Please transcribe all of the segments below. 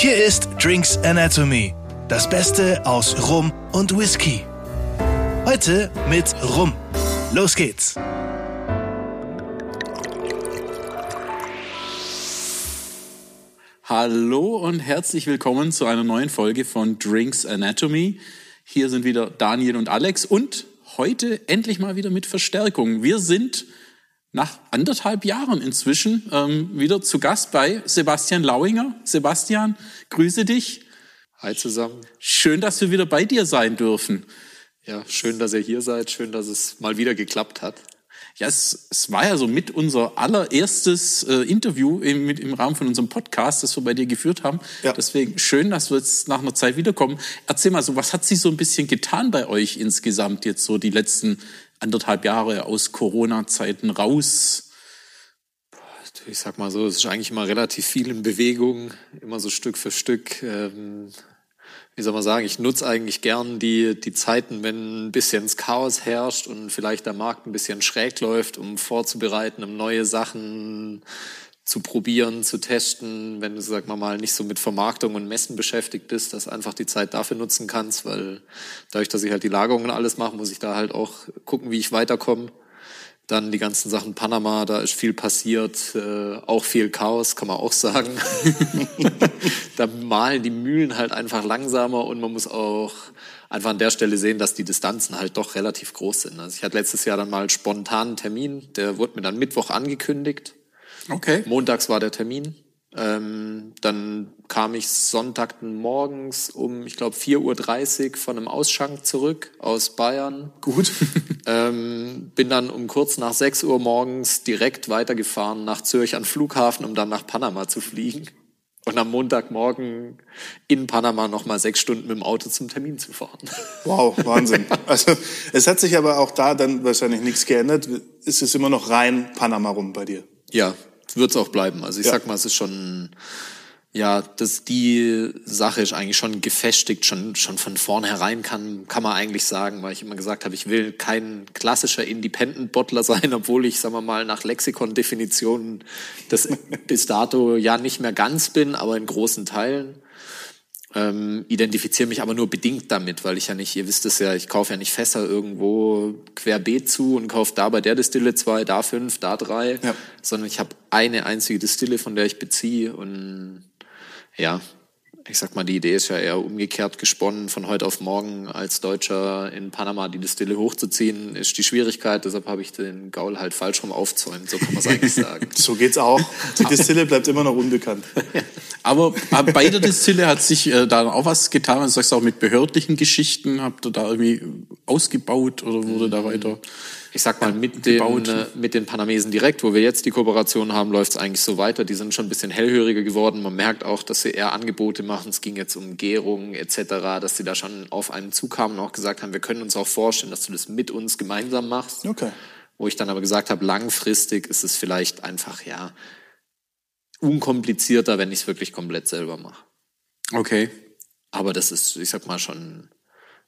Hier ist Drinks Anatomy, das Beste aus Rum und Whisky. Heute mit Rum. Los geht's. Hallo und herzlich willkommen zu einer neuen Folge von Drinks Anatomy. Hier sind wieder Daniel und Alex und heute endlich mal wieder mit Verstärkung. Wir sind nach anderthalb Jahren inzwischen ähm, wieder zu Gast bei Sebastian Lauinger. Sebastian, grüße dich. Hi zusammen. Schön, dass wir wieder bei dir sein dürfen. Ja, schön, dass ihr hier seid. Schön, dass es mal wieder geklappt hat. Ja, es, es war ja so mit unser allererstes äh, Interview im, mit, im Rahmen von unserem Podcast, das wir bei dir geführt haben. Ja. Deswegen schön, dass wir jetzt nach einer Zeit wiederkommen. Erzähl mal so, was hat sich so ein bisschen getan bei euch insgesamt jetzt so die letzten anderthalb Jahre aus Corona-Zeiten raus? Ich sag mal so, es ist eigentlich immer relativ viel in Bewegung, immer so Stück für Stück. Ähm, wie soll man sagen, ich nutze eigentlich gern die, die Zeiten, wenn ein bisschen das Chaos herrscht und vielleicht der Markt ein bisschen schräg läuft, um vorzubereiten, um neue Sachen zu probieren, zu testen, wenn du, sag mal, mal nicht so mit Vermarktung und Messen beschäftigt bist, dass einfach die Zeit dafür nutzen kannst, weil dadurch, dass ich halt die Lagerungen alles mache, muss ich da halt auch gucken, wie ich weiterkomme. Dann die ganzen Sachen Panama, da ist viel passiert, äh, auch viel Chaos, kann man auch sagen. da malen die Mühlen halt einfach langsamer und man muss auch einfach an der Stelle sehen, dass die Distanzen halt doch relativ groß sind. Also ich hatte letztes Jahr dann mal spontanen Termin, der wurde mir dann Mittwoch angekündigt Okay. Montags war der Termin. Ähm, dann kam ich Sonntag morgens um, ich glaube, 4.30 Uhr von einem Ausschank zurück aus Bayern. Gut. ähm, bin dann um kurz nach 6 Uhr morgens direkt weitergefahren nach Zürich an Flughafen, um dann nach Panama zu fliegen. Und am Montagmorgen in Panama nochmal sechs Stunden mit dem Auto zum Termin zu fahren. Wow, Wahnsinn. Also es hat sich aber auch da dann wahrscheinlich nichts geändert. Ist es immer noch rein Panama rum bei dir? Ja, wird es auch bleiben. Also ich ja. sag mal, es ist schon, ja, dass die Sache ist eigentlich schon gefestigt, schon, schon von vornherein kann, kann man eigentlich sagen, weil ich immer gesagt habe, ich will kein klassischer Independent-Bottler sein, obwohl ich, sagen wir mal, nach Lexikon-Definitionen das bis dato ja nicht mehr ganz bin, aber in großen Teilen ähm, identifiziere mich aber nur bedingt damit, weil ich ja nicht, ihr wisst es ja, ich kaufe ja nicht Fässer irgendwo querbeet zu und kaufe da bei der Distille zwei, da fünf, da drei, ja. sondern ich habe eine einzige Distille, von der ich beziehe und ja, ich sag mal, die Idee ist ja eher umgekehrt gesponnen, von heute auf morgen als Deutscher in Panama die Distille hochzuziehen, ist die Schwierigkeit. Deshalb habe ich den Gaul halt falsch rum aufzäumt, so kann man es eigentlich sagen. so geht's auch. Die Distille bleibt immer noch unbekannt. Aber bei der Distille hat sich äh, da auch was getan. Du sagst auch mit behördlichen Geschichten, habt ihr da irgendwie ausgebaut oder wurde da weiter? Ich sag mal, mit den, äh, mit den Panamesen direkt, wo wir jetzt die Kooperation haben, läuft es eigentlich so weiter. Die sind schon ein bisschen hellhöriger geworden. Man merkt auch, dass sie eher Angebote machen. Es ging jetzt um Gärung etc., dass sie da schon auf einen zukamen und auch gesagt haben, wir können uns auch vorstellen, dass du das mit uns gemeinsam machst. Okay. Wo ich dann aber gesagt habe, langfristig ist es vielleicht einfach, ja, unkomplizierter, wenn ich es wirklich komplett selber mache. Okay. Aber das ist, ich sag mal, schon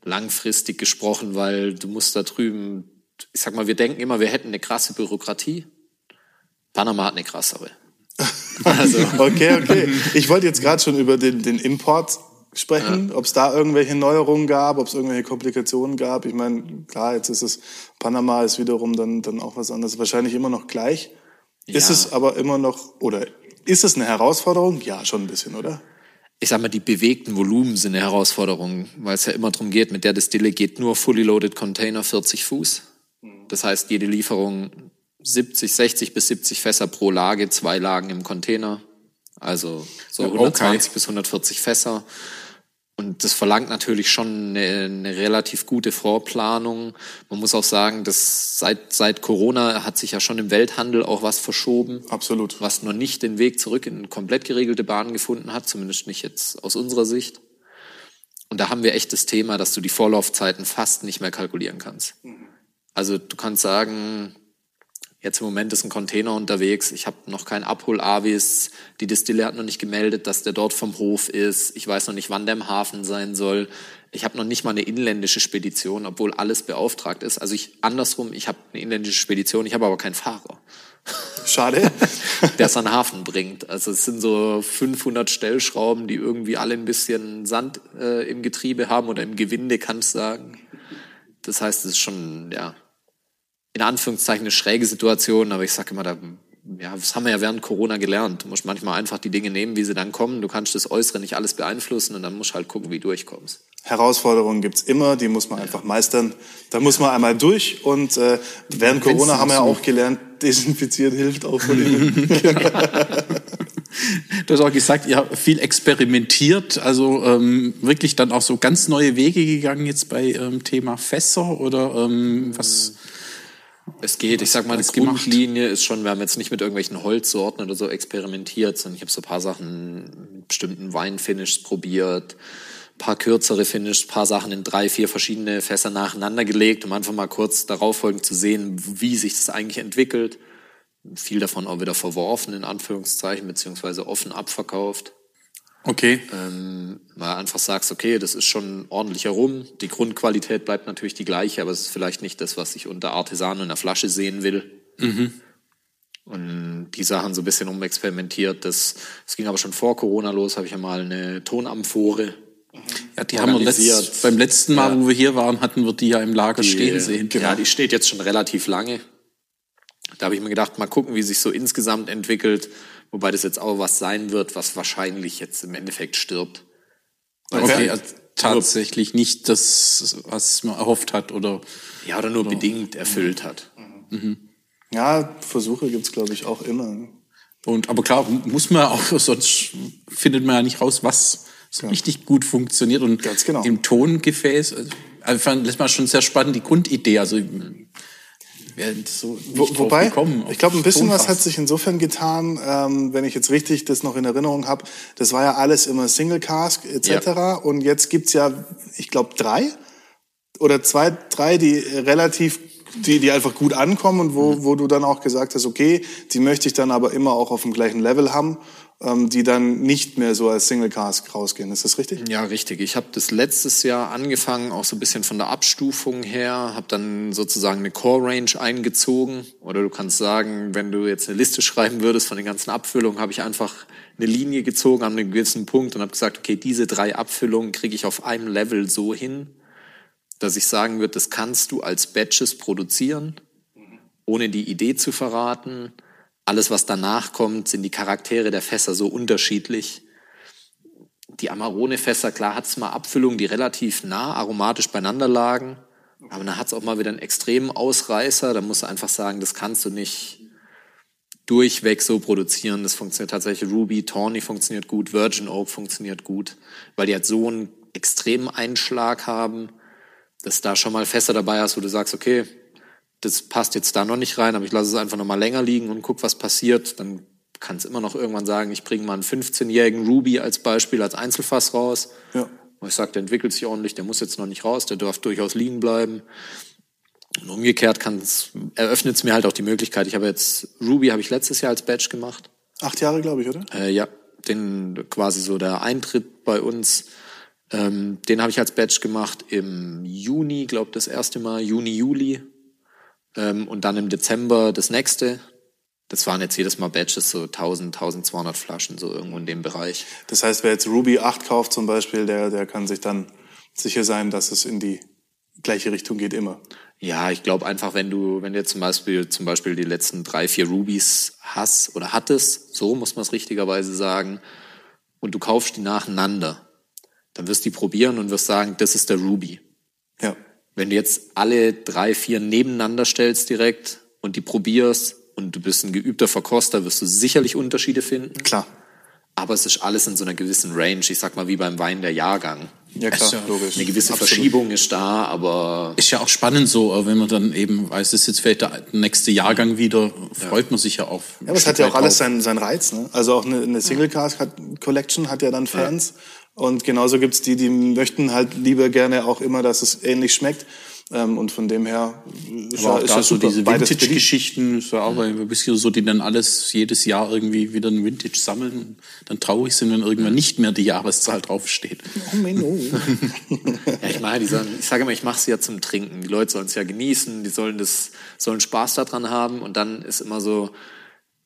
langfristig gesprochen, weil du musst da drüben ich sag mal, wir denken immer, wir hätten eine krasse Bürokratie. Panama hat eine krassere. also. okay, okay. Ich wollte jetzt gerade schon über den, den Import sprechen, ja. ob es da irgendwelche Neuerungen gab, ob es irgendwelche Komplikationen gab. Ich meine, klar, jetzt ist es, Panama ist wiederum dann, dann auch was anderes. Wahrscheinlich immer noch gleich. Ja. Ist es aber immer noch, oder ist es eine Herausforderung? Ja, schon ein bisschen, oder? ich sag mal, die bewegten Volumen sind eine Herausforderung, weil es ja immer darum geht, mit der Distille geht nur fully loaded Container 40 Fuß. Das heißt, jede Lieferung 70, 60 bis 70 Fässer pro Lage, zwei Lagen im Container. Also so 120 okay. bis 140 Fässer. Und das verlangt natürlich schon eine, eine, relativ gute Vorplanung. Man muss auch sagen, dass seit, seit Corona hat sich ja schon im Welthandel auch was verschoben. Absolut. Was noch nicht den Weg zurück in komplett geregelte Bahnen gefunden hat, zumindest nicht jetzt aus unserer Sicht. Und da haben wir echt das Thema, dass du die Vorlaufzeiten fast nicht mehr kalkulieren kannst. Mhm. Also du kannst sagen, jetzt im Moment ist ein Container unterwegs, ich habe noch kein Abhol-Avis, die Distille hat noch nicht gemeldet, dass der dort vom Hof ist, ich weiß noch nicht, wann der im Hafen sein soll, ich habe noch nicht mal eine inländische Spedition, obwohl alles beauftragt ist. Also ich andersrum, ich habe eine inländische Spedition, ich habe aber keinen Fahrer. Schade. der es an den Hafen bringt. Also es sind so 500 Stellschrauben, die irgendwie alle ein bisschen Sand äh, im Getriebe haben oder im Gewinde, kannst du sagen. Das heißt, es ist schon, ja, in Anführungszeichen eine schräge Situation, aber ich sage immer, da, ja, das haben wir ja während Corona gelernt. Du musst manchmal einfach die Dinge nehmen, wie sie dann kommen. Du kannst das Äußere nicht alles beeinflussen und dann musst du halt gucken, wie du durchkommst. Herausforderungen gibt's immer, die muss man einfach meistern. Da muss man einmal durch und äh, während Corona haben wir ja auch gelernt, desinfizieren hilft auch von innen. Du hast auch gesagt, ihr habt viel experimentiert, also ähm, wirklich dann auch so ganz neue Wege gegangen jetzt bei ähm, Thema Fässer oder ähm, was? Es geht, ich sag mal, die Grundlinie ist schon, wir haben jetzt nicht mit irgendwelchen Holzsorten oder so experimentiert, sondern ich habe so ein paar Sachen mit bestimmten Weinfinishes probiert, paar kürzere Finishes, paar Sachen in drei, vier verschiedene Fässer nacheinander gelegt, um einfach mal kurz darauf folgend zu sehen, wie sich das eigentlich entwickelt. Viel davon auch wieder verworfen, in Anführungszeichen, beziehungsweise offen abverkauft. Okay. Ähm, weil einfach sagst, okay, das ist schon ordentlicher Rum. Die Grundqualität bleibt natürlich die gleiche, aber es ist vielleicht nicht das, was ich unter Artisan in der Flasche sehen will. Mhm. Und die Sachen so ein bisschen umexperimentiert. Das, das ging aber schon vor Corona los, habe ich ja mal eine Tonamphore. Ja, die haben wir letzt, beim letzten Mal, ja. wo wir hier waren, hatten wir die ja im Lager die, stehen sehen. Genau. Ja, die steht jetzt schon relativ lange. Da habe ich mir gedacht, mal gucken, wie sich so insgesamt entwickelt. Wobei das jetzt auch was sein wird, was wahrscheinlich jetzt im Endeffekt stirbt. Okay, okay also tatsächlich nicht das, was man erhofft hat oder. Ja, oder nur oder, bedingt erfüllt hat. Mhm. Ja, Versuche gibt's glaube ich, auch immer. Und, aber klar, muss man auch, sonst findet man ja nicht raus, was so ja. richtig gut funktioniert. Und Ganz genau. im Tongefäß, also, lässt man schon sehr spannend die Grundidee. Also so Wo, wobei, gekommen, ich glaube, ein bisschen was hat sich insofern getan, ähm, wenn ich jetzt richtig das noch in Erinnerung habe. Das war ja alles immer Single Cask etc. Ja. Und jetzt gibt's ja, ich glaube, drei oder zwei, drei, die relativ die, die einfach gut ankommen und wo, mhm. wo du dann auch gesagt hast, okay, die möchte ich dann aber immer auch auf dem gleichen Level haben die dann nicht mehr so als Single Cask rausgehen. Ist das richtig? Ja, richtig. Ich habe das letztes Jahr angefangen, auch so ein bisschen von der Abstufung her, habe dann sozusagen eine Core Range eingezogen. Oder du kannst sagen, wenn du jetzt eine Liste schreiben würdest von den ganzen Abfüllungen, habe ich einfach eine Linie gezogen an einem gewissen Punkt und habe gesagt, okay, diese drei Abfüllungen kriege ich auf einem Level so hin, dass ich sagen würde, das kannst du als Batches produzieren, ohne die Idee zu verraten alles, was danach kommt, sind die Charaktere der Fässer so unterschiedlich. Die Amarone-Fässer, klar hat es mal Abfüllungen, die relativ nah aromatisch beieinander lagen. Aber dann hat es auch mal wieder einen extremen Ausreißer. Da musst du einfach sagen, das kannst du nicht durchweg so produzieren. Das funktioniert tatsächlich. Ruby, Tawny funktioniert gut, Virgin Oak funktioniert gut, weil die halt so einen extremen Einschlag haben, dass da schon mal Fässer dabei hast, wo du sagst, okay, das passt jetzt da noch nicht rein, aber ich lasse es einfach noch mal länger liegen und guck, was passiert. Dann kann es immer noch irgendwann sagen, ich bringe mal einen 15-jährigen Ruby als Beispiel, als Einzelfass raus. Ja. Und ich sage, der entwickelt sich ordentlich, der muss jetzt noch nicht raus, der darf durchaus liegen bleiben. Und umgekehrt eröffnet es mir halt auch die Möglichkeit. Ich habe jetzt, Ruby habe ich letztes Jahr als Badge gemacht. Acht Jahre, glaube ich, oder? Äh, ja, den quasi so der Eintritt bei uns. Ähm, den habe ich als Badge gemacht im Juni, glaube das erste Mal, Juni, Juli ähm, und dann im Dezember das nächste. Das waren jetzt jedes Mal Batches, so 1000, 1200 Flaschen, so irgendwo in dem Bereich. Das heißt, wer jetzt Ruby 8 kauft zum Beispiel, der, der kann sich dann sicher sein, dass es in die gleiche Richtung geht immer. Ja, ich glaube einfach, wenn du, wenn du jetzt zum Beispiel, zum Beispiel die letzten drei, vier Rubies hast oder hattest, so muss man es richtigerweise sagen, und du kaufst die nacheinander, dann wirst du die probieren und wirst sagen, das ist der Ruby. Ja. Wenn du jetzt alle drei, vier nebeneinander stellst direkt und die probierst und du bist ein geübter Verkoster, wirst du sicherlich Unterschiede finden. Klar. Aber es ist alles in so einer gewissen Range. Ich sag mal, wie beim Wein der Jahrgang. Ja, klar, ja logisch. Eine gewisse Absolut. Verschiebung ist da, aber. Ist ja auch spannend so, wenn man dann eben weiß, es ist jetzt vielleicht der nächste Jahrgang wieder, freut ja. man sich ja auf. Ja, aber es hat ja auch alles seinen, seinen Reiz, ne? Also auch eine, eine Single Cast Collection hat ja dann Fans. Ja. Und genauso gibt's die, die möchten halt lieber gerne auch immer, dass es ähnlich schmeckt. Ähm, und von dem her ist, Aber auch ist da so diese Vintage-Geschichten, so auch mhm. ein bisschen so, die dann alles jedes Jahr irgendwie wieder ein Vintage sammeln, dann traurig sind, wenn irgendwann nicht mehr die Jahreszahl draufsteht. Oh, Menno. ja, ich meine, ich sage immer, ich mache es ja zum Trinken. Die Leute sollen es ja genießen, die sollen das, sollen Spaß daran haben und dann ist immer so,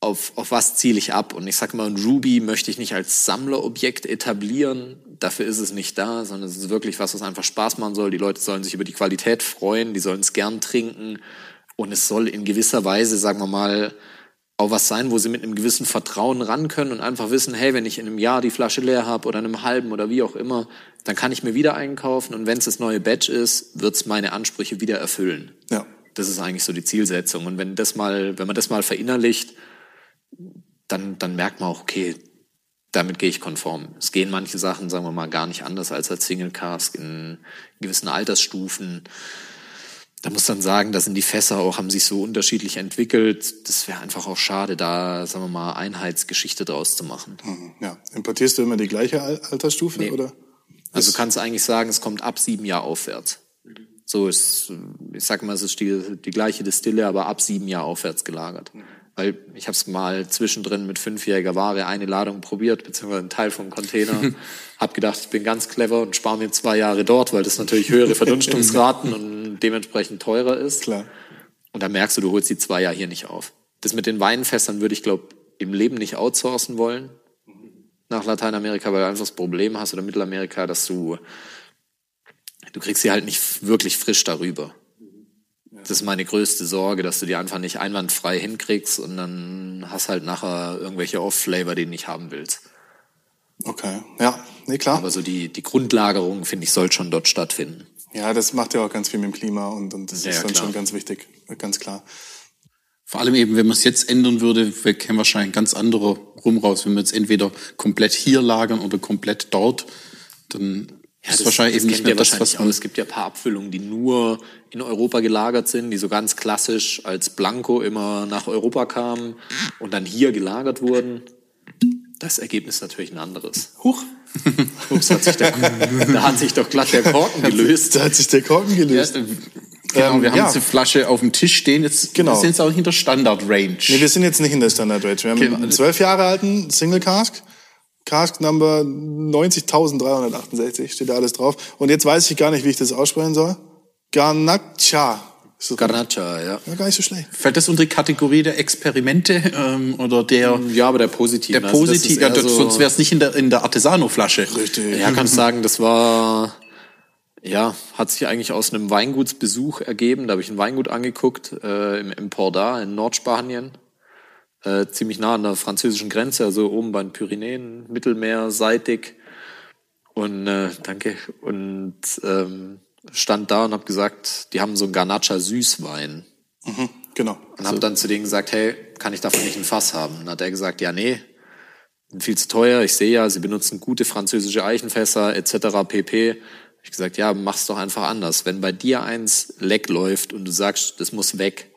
auf, auf was ziele ich ab? Und ich sage mal, ein Ruby möchte ich nicht als Sammlerobjekt etablieren. Dafür ist es nicht da, sondern es ist wirklich was, was einfach Spaß machen soll. Die Leute sollen sich über die Qualität freuen, die sollen es gern trinken. Und es soll in gewisser Weise, sagen wir mal, auch was sein, wo sie mit einem gewissen Vertrauen ran können und einfach wissen, hey, wenn ich in einem Jahr die Flasche leer habe oder in einem halben oder wie auch immer, dann kann ich mir wieder einkaufen und wenn es das neue Batch ist, wird es meine Ansprüche wieder erfüllen. Ja. Das ist eigentlich so die Zielsetzung. Und wenn das mal, wenn man das mal verinnerlicht, dann, dann merkt man auch, okay, damit gehe ich konform. Es gehen manche Sachen, sagen wir mal, gar nicht anders als als Single Cask in gewissen Altersstufen. Da muss dann sagen, da sind die Fässer auch, haben sich so unterschiedlich entwickelt. Das wäre einfach auch schade, da, sagen wir mal, Einheitsgeschichte draus zu machen. Mhm, ja. Importierst du immer die gleiche Altersstufe, nee. oder? Also du kannst eigentlich sagen, es kommt ab sieben Jahr aufwärts. So ist, ich sag mal, es ist die, die gleiche Distille, aber ab sieben Jahr aufwärts gelagert. Weil ich habe es mal zwischendrin mit fünfjähriger Ware eine Ladung probiert, beziehungsweise einen Teil vom Container. hab gedacht, ich bin ganz clever und spare mir zwei Jahre dort, weil das natürlich höhere Verdunstungsraten und dementsprechend teurer ist. Klar. Und da merkst du, du holst die zwei Jahre hier nicht auf. Das mit den Weinfässern würde ich, glaube im Leben nicht outsourcen wollen nach Lateinamerika, weil du einfach das Problem hast oder Mittelamerika, dass du du kriegst sie halt nicht wirklich frisch darüber. Das ist meine größte Sorge, dass du die einfach nicht einwandfrei hinkriegst und dann hast halt nachher irgendwelche Off-Flavor, die du nicht haben willst. Okay, ja, nee, klar. Aber so die, die Grundlagerung, finde ich, soll schon dort stattfinden. Ja, das macht ja auch ganz viel mit dem Klima und, und das ja, ist dann klar. schon ganz wichtig, ganz klar. Vor allem eben, wenn man es jetzt ändern würde, käme wahrscheinlich ein ganz anderer Rum raus. Wenn wir jetzt entweder komplett hier lagern oder komplett dort, dann ja, das ist wahrscheinlich eben nicht mehr das, was man... Es gibt ja ein paar Abfüllungen, die nur in Europa gelagert sind, die so ganz klassisch als Blanco immer nach Europa kamen und dann hier gelagert wurden. Das Ergebnis ist natürlich ein anderes. Huch. Ups, hat sich der, da hat sich doch glatt der Korken gelöst. Da hat sich der Korken gelöst. Ja, Genau, wir haben ja. diese Flasche auf dem Tisch stehen. Jetzt genau. wir sind jetzt auch hinter Standard Range. Nee, wir sind jetzt nicht in der Standard Range. Wir haben genau. einen zwölf Jahre alten Single Cask Cask Number 90.368 steht da alles drauf. Und jetzt weiß ich gar nicht, wie ich das aussprechen soll. Garnacha. Garnacha, ja. ja. Gar nicht so schlecht. Fällt das unter die Kategorie der Experimente ähm, oder der? Ja, aber der positive. Der also positive, ja, so sonst wäre es nicht in der in der Artesano-Flasche. Richtig. Ja, kannst sagen, das war ja, hat sich eigentlich aus einem Weingutsbesuch ergeben. Da habe ich ein Weingut angeguckt äh, im, im Porda in Nordspanien äh, ziemlich nah an der französischen Grenze, also oben bei den Pyrenäen, Mittelmeer, seitig. Und äh, danke. Und ähm, stand da und habe gesagt, die haben so einen Garnacha Süßwein. Mhm, genau. Und habe dann zu denen gesagt, hey, kann ich davon nicht ein Fass haben? Und hat er gesagt, ja, nee, viel zu teuer. Ich sehe ja, sie benutzen gute französische Eichenfässer etc. pp. Ich gesagt, ja, mach's doch einfach anders. Wenn bei dir eins leck läuft und du sagst, das muss weg,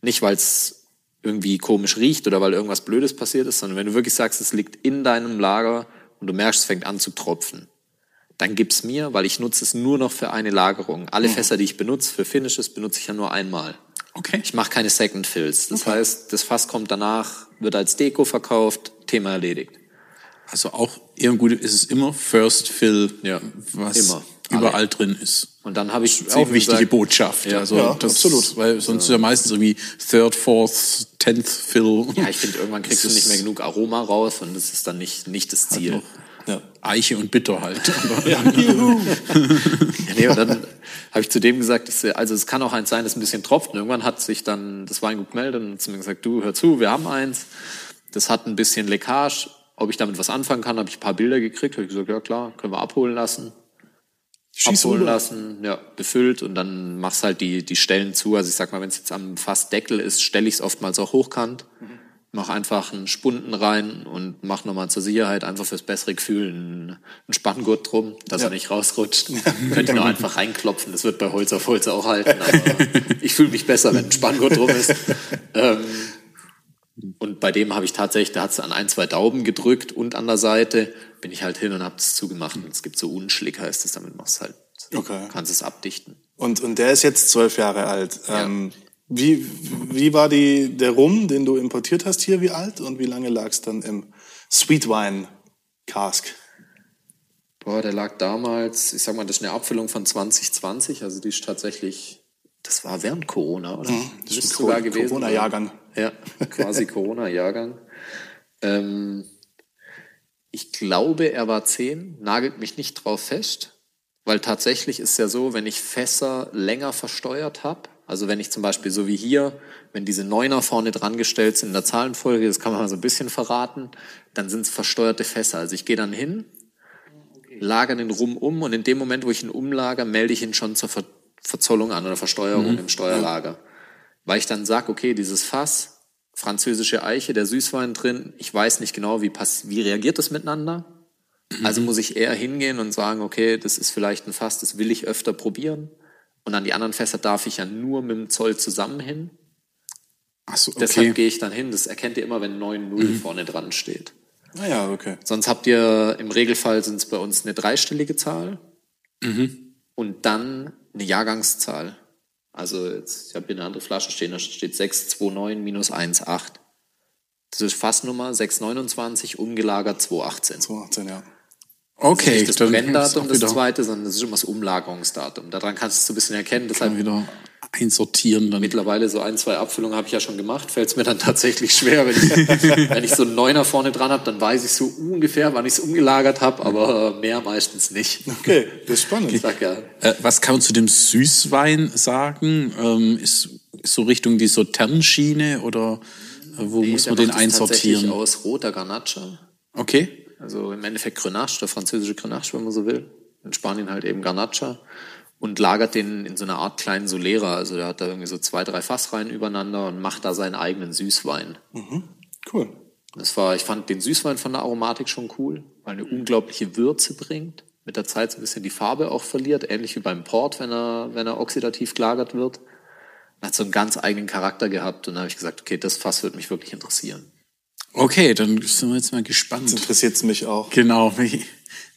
nicht weil es irgendwie komisch riecht oder weil irgendwas Blödes passiert ist, sondern wenn du wirklich sagst, es liegt in deinem Lager und du merkst, es fängt an zu tropfen, dann gib's mir, weil ich nutze es nur noch für eine Lagerung. Alle mhm. Fässer, die ich benutze für Finishes, benutze ich ja nur einmal. Okay. Ich mache keine Second Fills. Das okay. heißt, das Fass kommt danach, wird als Deko verkauft, Thema erledigt. Also auch irgendwie ist es immer First Fill, ja, was immer. Überall Alle. drin ist. Und dann habe ich auch wichtige gesagt, Botschaft. Ja, also ja, das, absolut. Weil sonst ja. ist ja meistens irgendwie Third, Fourth, Tenth Fill. Ja, ich finde, irgendwann kriegst du nicht mehr genug Aroma raus und das ist dann nicht, nicht das Ziel. Halt ja. Eiche und Bitter halt. ja, ja, nee, und dann habe ich zu dem gesagt, ich, also es kann auch eins sein, das ein bisschen tropft. Und irgendwann hat sich dann das Weingut gemeldet und zu mir gesagt, du, hör zu, wir haben eins. Das hat ein bisschen Leckage. Ob ich damit was anfangen kann, habe ich ein paar Bilder gekriegt. Habe ich gesagt, ja klar, können wir abholen lassen. Schieß abholen rüber. lassen, ja, befüllt und dann machst halt die, die Stellen zu. Also ich sag mal, wenn es jetzt am Fassdeckel ist, stelle ich es oftmals auch hochkant. Mhm. Mach einfach einen Spunden rein und mach nochmal zur Sicherheit einfach fürs bessere Gefühl einen, einen Spanngurt drum, dass ja. er nicht rausrutscht. Könnt ihr nur einfach reinklopfen, das wird bei Holz auf Holz auch halten. Aber ich fühle mich besser, wenn ein Spanngurt drum ist. ähm, und bei dem habe ich tatsächlich, da hat es an ein, zwei Dauben gedrückt und an der Seite bin ich halt hin und habe es zugemacht. Und es gibt so Unschlick, heißt es, damit machst du halt, okay. kannst es abdichten. Und, und der ist jetzt zwölf Jahre alt. Ja. Ähm, wie, wie war die, der Rum, den du importiert hast hier, wie alt? Und wie lange lag es dann im Sweet Wine Cask? Boah, der lag damals, ich sag mal, das ist eine Abfüllung von 2020, also die ist tatsächlich, das war während Corona, oder? Mhm, das ist sogar gewesen. Corona-Jahrgang. Ja, quasi Corona-Jahrgang. Ähm, ich glaube, er war zehn, nagelt mich nicht drauf fest, weil tatsächlich ist ja so, wenn ich Fässer länger versteuert habe, also wenn ich zum Beispiel so wie hier, wenn diese Neuner vorne dran gestellt sind in der Zahlenfolge, das kann man mal so ein bisschen verraten, dann sind es versteuerte Fässer. Also ich gehe dann hin, lager den Rum um und in dem Moment, wo ich ihn umlager, melde ich ihn schon zur Ver Verzollung an oder Versteuerung mhm. im Steuerlager. Weil ich dann sage, okay, dieses Fass, französische Eiche, der Süßwein drin, ich weiß nicht genau, wie, pass wie reagiert das miteinander. Mhm. Also muss ich eher hingehen und sagen, okay, das ist vielleicht ein Fass, das will ich öfter probieren. Und an die anderen Fässer darf ich ja nur mit dem Zoll zusammen hin. Ach so, okay. Deshalb gehe ich dann hin. Das erkennt ihr immer, wenn 9-0 mhm. vorne dran steht. Naja, ah okay. Sonst habt ihr, im Regelfall sind es bei uns eine dreistellige Zahl mhm. und dann eine Jahrgangszahl. Also jetzt, ich habe hier eine andere Flasche stehen, da steht 629 minus 18. Das ist Fassnummer 629, umgelagert 218. 218, ja. Okay. Das ist nicht das Brenndatum, das zweite, sondern das ist immer das Umlagerungsdatum. Daran kannst du es so ein bisschen erkennen. Deshalb einsortieren. Dann. Mittlerweile so ein, zwei Abfüllungen habe ich ja schon gemacht. Fällt es mir dann tatsächlich schwer. Wenn ich, wenn ich so einen Neuner vorne dran habe, dann weiß ich so ungefähr, wann ich es umgelagert habe, aber mehr meistens nicht. Okay, das ist spannend. Ich sag, ja. Äh, was kann man zu dem Süßwein sagen? Ähm, ist, ist so Richtung die Sauternschiene oder äh, wo nee, muss man den einsortieren? Tatsächlich aus roter Garnacha. Okay. Also im Endeffekt Grenache, der französische Grenache, wenn man so will. In Spanien halt eben Garnacha. Und lagert den in so einer Art kleinen Solera. Also der hat da irgendwie so zwei, drei Fassreihen übereinander und macht da seinen eigenen Süßwein. Mhm. Cool. Das war, ich fand den Süßwein von der Aromatik schon cool, weil eine unglaubliche Würze bringt. Mit der Zeit so ein bisschen die Farbe auch verliert, ähnlich wie beim Port, wenn er, wenn er oxidativ gelagert wird. Hat so einen ganz eigenen Charakter gehabt und da habe ich gesagt, okay, das Fass wird mich wirklich interessieren. Okay, dann sind wir jetzt mal gespannt. Das interessiert mich auch. Genau, wie,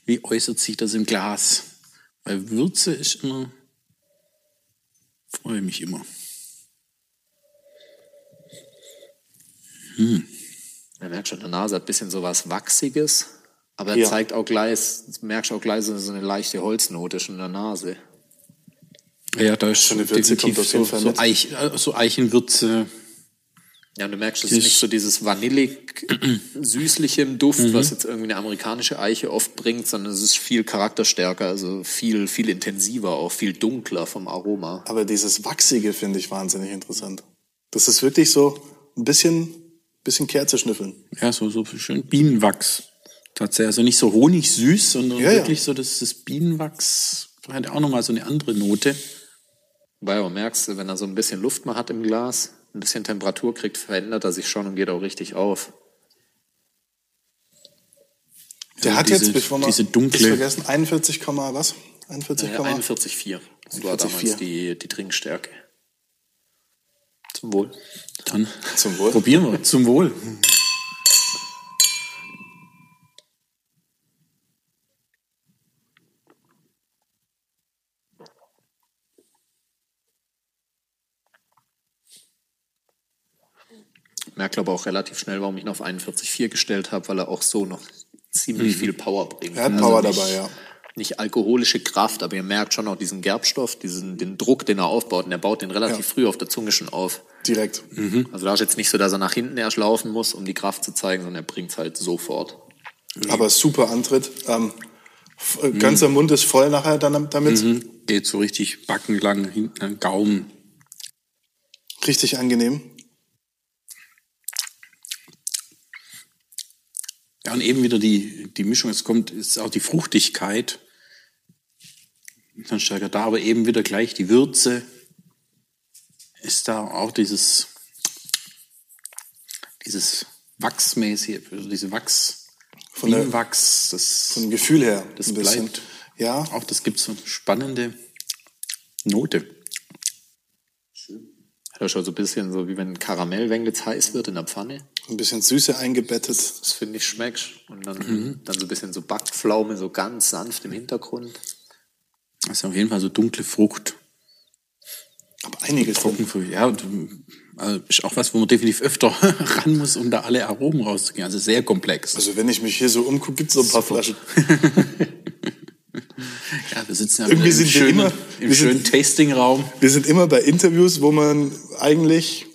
wie äußert sich das im Glas? Weil Würze ist immer, freue mich immer. Hm. Man merkt schon, der Nase hat ein bisschen so was Wachsiges, aber er ja. zeigt auch gleich, merkst auch gleich so eine leichte Holznote schon in der Nase. Ja, da ist schon eine Würze definitiv so, so, Eich, so Eichenwürze ja, und du merkst, es ist nicht so dieses vanillig süßliche im Duft, mhm. was jetzt irgendwie eine amerikanische Eiche oft bringt, sondern es ist viel charakterstärker, also viel, viel intensiver, auch viel dunkler vom Aroma. Aber dieses Wachsige finde ich wahnsinnig interessant. Das ist wirklich so ein bisschen, bisschen Kerze schnüffeln. Ja, so, so schön Bienenwachs. Tatsächlich, also nicht so honigsüß, sondern ja, wirklich ja. so, dass das Bienenwachs hat auch nochmal so eine andere Note. Weil du merkst, wenn er so ein bisschen Luft mal hat im Glas, ein bisschen Temperatur kriegt, verändert er sich schon und geht auch richtig auf. Der hat diese, jetzt, bevor wir diese dunkle vergessen, 41, was? 41, äh, 41,4. Das war damals die, die Trinkstärke. Zum Wohl. Dann zum Wohl. probieren wir. Zum Wohl. Merke aber auch relativ schnell, warum ich ihn auf 41,4 gestellt habe, weil er auch so noch ziemlich mhm. viel Power bringt. Er hat also Power nicht, dabei, ja. Nicht alkoholische Kraft, aber ihr merkt schon auch diesen Gerbstoff, diesen, den Druck, den er aufbaut. Und er baut den relativ ja. früh auf der Zunge schon auf. Direkt. Mhm. Also da ist jetzt nicht so, dass er nach hinten erst laufen muss, um die Kraft zu zeigen, sondern er bringt es halt sofort. Aber super Antritt. Ähm, mhm. ganzer Mund ist voll nachher dann damit. Mhm. Geht so richtig backenlang hinten an Gaumen. Richtig angenehm. Ja, und eben wieder die, die Mischung, es kommt, ist auch die Fruchtigkeit dann stärker da, aber eben wieder gleich die Würze ist da auch dieses, dieses Wachsmäßige, also diese Wachs, von Bienenwachs, das. Vom Gefühl her. Das bleibt. Ja. Auch das gibt so eine spannende Note. Ja, schon so ein bisschen so, wie wenn Karamell, wenn jetzt heiß wird in der Pfanne. Ein bisschen Süße eingebettet. Das, das finde ich schmeckt. Und dann, mhm. dann so ein bisschen so Backpflaume, so ganz sanft im Hintergrund. Das ist auf jeden Fall so dunkle Frucht. einiges Trockenfrüchte, ja. Und, also ist auch was, wo man definitiv öfter ran muss, um da alle Aromen rauszugehen. Also sehr komplex. Also wenn ich mich hier so umgucke, gibt es so ein paar Flaschen. ja, wir sitzen ja Irgendwie im sind wir schönen, immer- im wir schönen Tastingraum. Wir sind immer bei Interviews, wo man eigentlich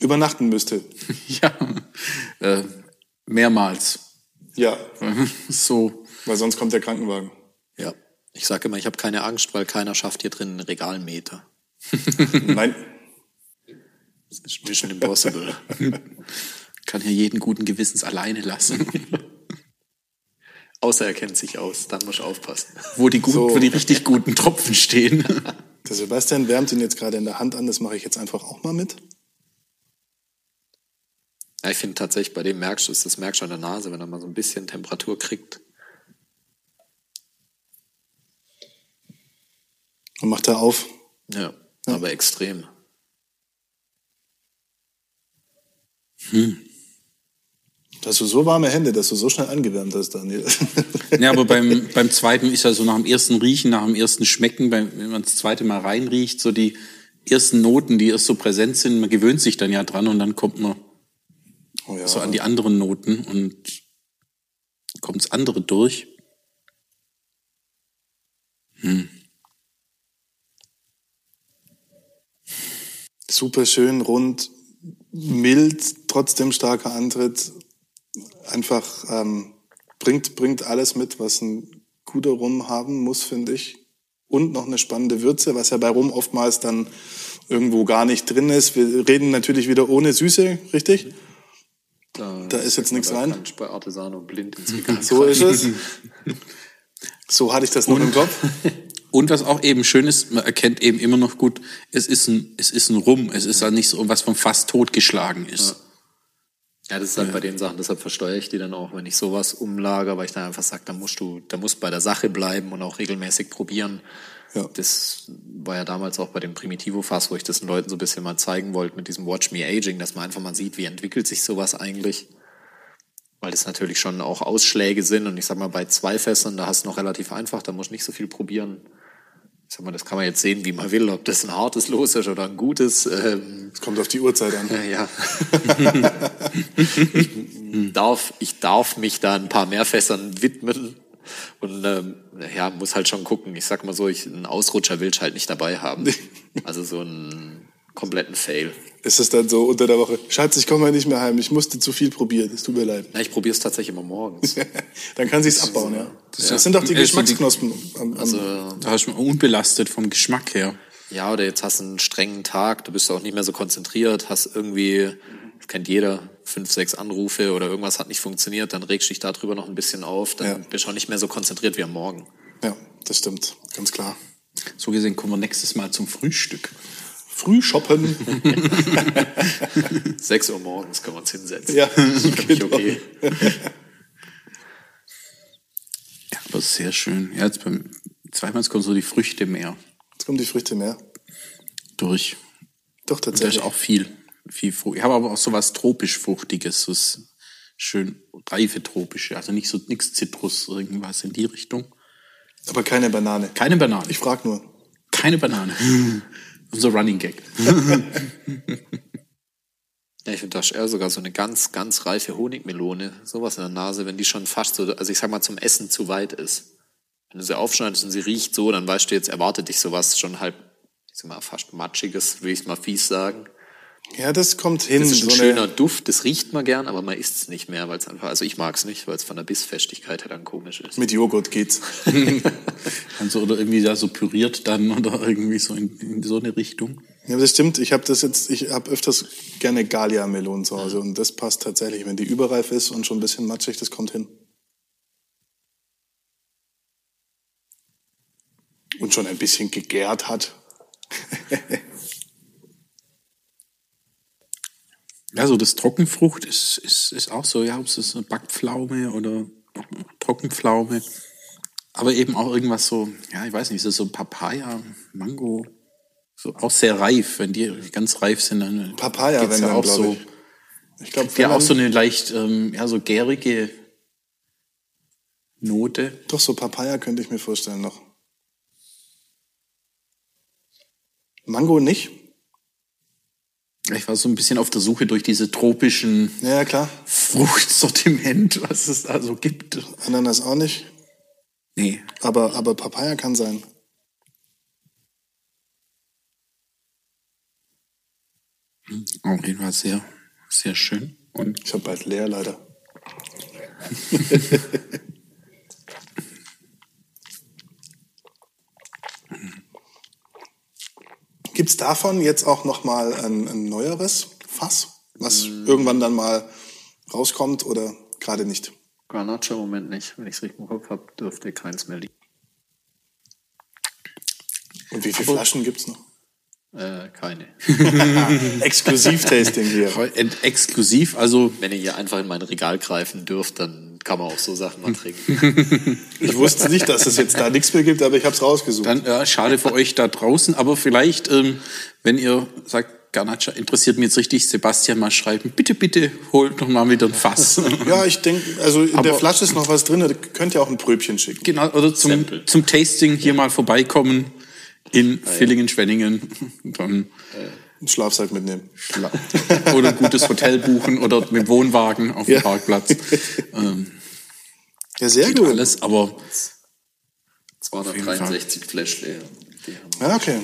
übernachten müsste. Ja, äh, mehrmals. Ja, So, weil sonst kommt der Krankenwagen. Ja. Ich sage immer, ich habe keine Angst, weil keiner schafft hier drin einen Regalmeter. Nein, Das ist Mission Impossible. kann hier jeden guten Gewissens alleine lassen. Außer er kennt sich aus, dann muss ich aufpassen. wo die, gut, So. wo die richtig guten Tropfen stehen. der Sebastian wärmt ihn jetzt gerade in der Hand an, das mache ich jetzt einfach auch mal mit. Ja, ich finde tatsächlich, bei dem merkst du es, das merkst du an der Nase, wenn er mal so ein bisschen Temperatur kriegt. Und macht er auf. Ja, aber extrem. Hast du so warme Hände, dass du so schnell angewärmt hast, Daniel. Ja, aber beim, beim zweiten ist ja so nach dem ersten Riechen, nach dem ersten Schmecken, beim, wenn man das zweite Mal reinriecht, so die ersten Noten, die erst so präsent sind, man gewöhnt sich dann ja dran und dann kommt man Oh ja. so an die anderen Noten und kommt das andere durch. Super schön, rund, mild, trotzdem starker Antritt. Einfach ähm, bringt, bringt alles mit, was ein guter Rum haben muss, finde ich. Und noch eine spannende Würze, was ja bei Rum oftmals dann irgendwo gar nicht drin ist. Wir reden natürlich wieder ohne Süße, richtig? Da ist jetzt nichts rein. Bei Artesano blind ins Regal So ist es. So hatte ich das noch im Kopf. Und was auch eben schön ist, man erkennt eben immer noch gut, es ist ein, es ist ein Rum, es ist ja nicht so was vom Fass totgeschlagen ist. Ja, das ist halt bei den Sachen, deshalb versteuere ich die dann auch, wenn ich sowas umlager, weil ich dann einfach sage, da musst du, da musst bei der Sache bleiben und auch regelmäßig probieren. Ja. Das war ja damals auch bei dem Primitivo-Fass, wo ich das den Leuten so ein bisschen mal zeigen wollte mit diesem Watch Me Aging, dass man einfach mal sieht, wie entwickelt sich sowas eigentlich. Weil das natürlich schon auch Ausschläge sind und ich sag mal, bei zwei Fässern, da hast du noch relativ einfach, da musst du nicht so viel probieren. Ich sag mal, das kann man jetzt sehen, wie man will, ob das ein hartes Los ist oder ein gutes. Ähm, Es kommt auf die Uhrzeit an. ja, ja. ich, darf, ich darf mich da ein paar mehr Fässern widmen. Und ähm, ja, muss halt schon gucken. Ich sag mal so, ich, einen Ausrutscher will ich halt nicht dabei haben. Also so einen kompletten Fail. Ist es dann so unter der Woche, Schatz, ich komme heute nicht mehr heim, ich musste zu viel probieren, es tut mir leid. Na, ich probiere es tatsächlich immer morgens. Dann kann sich's abbauen, ja. Das, ja. sind doch die Ja, so die- Geschmacksknospen. Am, am, Also, Da hast du unbelastet vom Geschmack her. ja, oder jetzt hast du einen strengen Tag, du bist auch nicht mehr so konzentriert, hast irgendwie, das kennt jeder, fünf, sechs Anrufe oder irgendwas hat nicht funktioniert, dann regst du dich darüber noch ein bisschen auf, dann Ja. bist du auch nicht mehr so konzentriert wie am Morgen. ja, das stimmt, ganz klar. So gesehen kommen wir nächstes Mal zum Frühstück. Früh shoppen. 6 Uhr morgens können wir uns hinsetzen. ja, Finde ich genau. okay. Ja, aber sehr schön. Ja, jetzt beim zweimal kommen so die Früchte mehr Jetzt kommen die Früchte mehr. durch. Doch, Und da ist tatsächlich. auch viel, viel Frucht. Ich habe aber auch so was tropisch-fruchtiges, so schön reife tropische, also nicht so nix Zitrus, irgendwas in die Richtung. Aber keine Banane. Keine Banane. Ich frag nur. Keine Banane. Unser Running Gag. Ja, ich finde das eher sogar so eine ganz, ganz reife Honigmelone, sowas in der Nase, wenn die schon fast so, also ich sag mal, zum Essen zu weit ist. Wenn du sie aufschneidest und sie riecht so, dann weißt du, jetzt erwartet dich sowas schon halb, ich sag mal, fast matschiges, will ich mal fies sagen. Ja, das kommt hin. Das ist ein so schöner eine, Duft, das riecht man gern, aber man isst es nicht mehr, weil es einfach, also ich mag es nicht, weil es von der Bissfestigkeit her dann komisch ist. mit Joghurt geht's. Also, oder irgendwie da so püriert dann oder irgendwie so in, in so eine Richtung. Ja, das stimmt. Ich habe das jetzt, ich habe öfters gerne Galia-Melonen zu Hause und das passt tatsächlich. Wenn die überreif ist und schon ein bisschen matschig, das kommt hin. Und schon ein bisschen gegärt hat. Ja, so das Trockenfrucht ist, ist, ist auch so, ja, ob es ist eine Backpflaume oder Trockenpflaume. Aber eben auch irgendwas so, ja, ich weiß nicht, ist das so Papaya, Mango, so auch sehr reif. Wenn die ganz reif sind, dann Papaya, wenn ja dann, auch so, ich. Ich glaube, ja auch so eine leicht, ähm, ja, so gärige Note. doch so Papaya könnte ich mir vorstellen noch. Mango nicht? Ich war so ein bisschen auf der Suche durch diese tropischen ja, klar. Fruchtsortiment, was es da so gibt. Ananas auch nicht. Nee. Aber, aber Papaya kann sein. Auf jeden Fall sehr, sehr schön. Und ich habe bald leer, leider. Gibt es davon jetzt auch noch mal ein, ein neueres Fass, was mm. irgendwann dann mal rauskommt oder gerade nicht? Garnacha im Moment nicht. Wenn ich es richtig im Kopf habe, dürfte keins mehr liegen. Und wie viele Aber Flaschen gibt es noch? Äh, keine. Exklusiv-Tasting hier. Exklusiv, also. Wenn ihr hier einfach in mein Regal greifen dürft, dann kann man auch so Sachen mal trinken. ich wusste nicht, dass es jetzt da nichts mehr gibt, aber ich habe es rausgesucht. Dann ja, schade für euch da draußen, aber vielleicht, ähm, wenn ihr sagt, Garnacha interessiert mich jetzt richtig, Sebastian mal schreiben, bitte, bitte, holt noch mal wieder ein Fass. ja, ich denke, also in aber, der Flasche ist noch was drin, da könnt ihr auch ein Pröbchen schicken. Genau, oder zum, zum Tasting hier mal vorbeikommen in ah, Villingen, Schwenningen. Dann einen Schlafsack mitnehmen. Schla oder ein gutes Hotel buchen oder mit Wohnwagen auf dem ja. Parkplatz. Ähm, ja, sehr gut. Alles, aber 263 Flash leer. Ja, okay.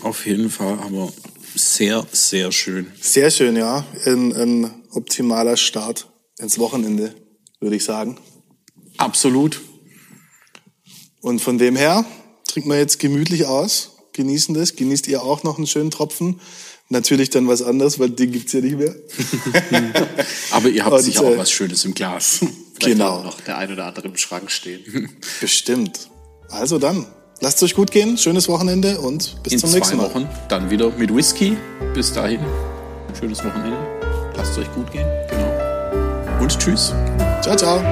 Auf jeden Fall, aber sehr, sehr schön. Sehr schön, ja. Ein, ein optimaler Start ins Wochenende, würde ich sagen. Absolut. Und von dem her trinken wir jetzt gemütlich aus, genießen das. Genießt ihr auch noch einen schönen Tropfen. Natürlich dann was anderes, weil den gibt's ja nicht mehr. Aber ihr habt Und, sicher auch äh, was Schönes im Glas. Vielleicht genau. noch der ein oder andere im Schrank stehen. Bestimmt. Also dann, lasst es euch gut gehen, schönes Wochenende und bis In zum nächsten Mal. In zwei Wochen dann wieder mit Whisky. Bis dahin, schönes Wochenende. Lasst es euch gut gehen. Genau. Und tschüss. Ciao, ciao.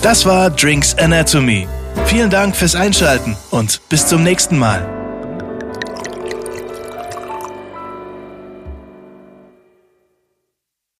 Das war Drinks Anatomy. Vielen Dank fürs Einschalten und bis zum nächsten Mal.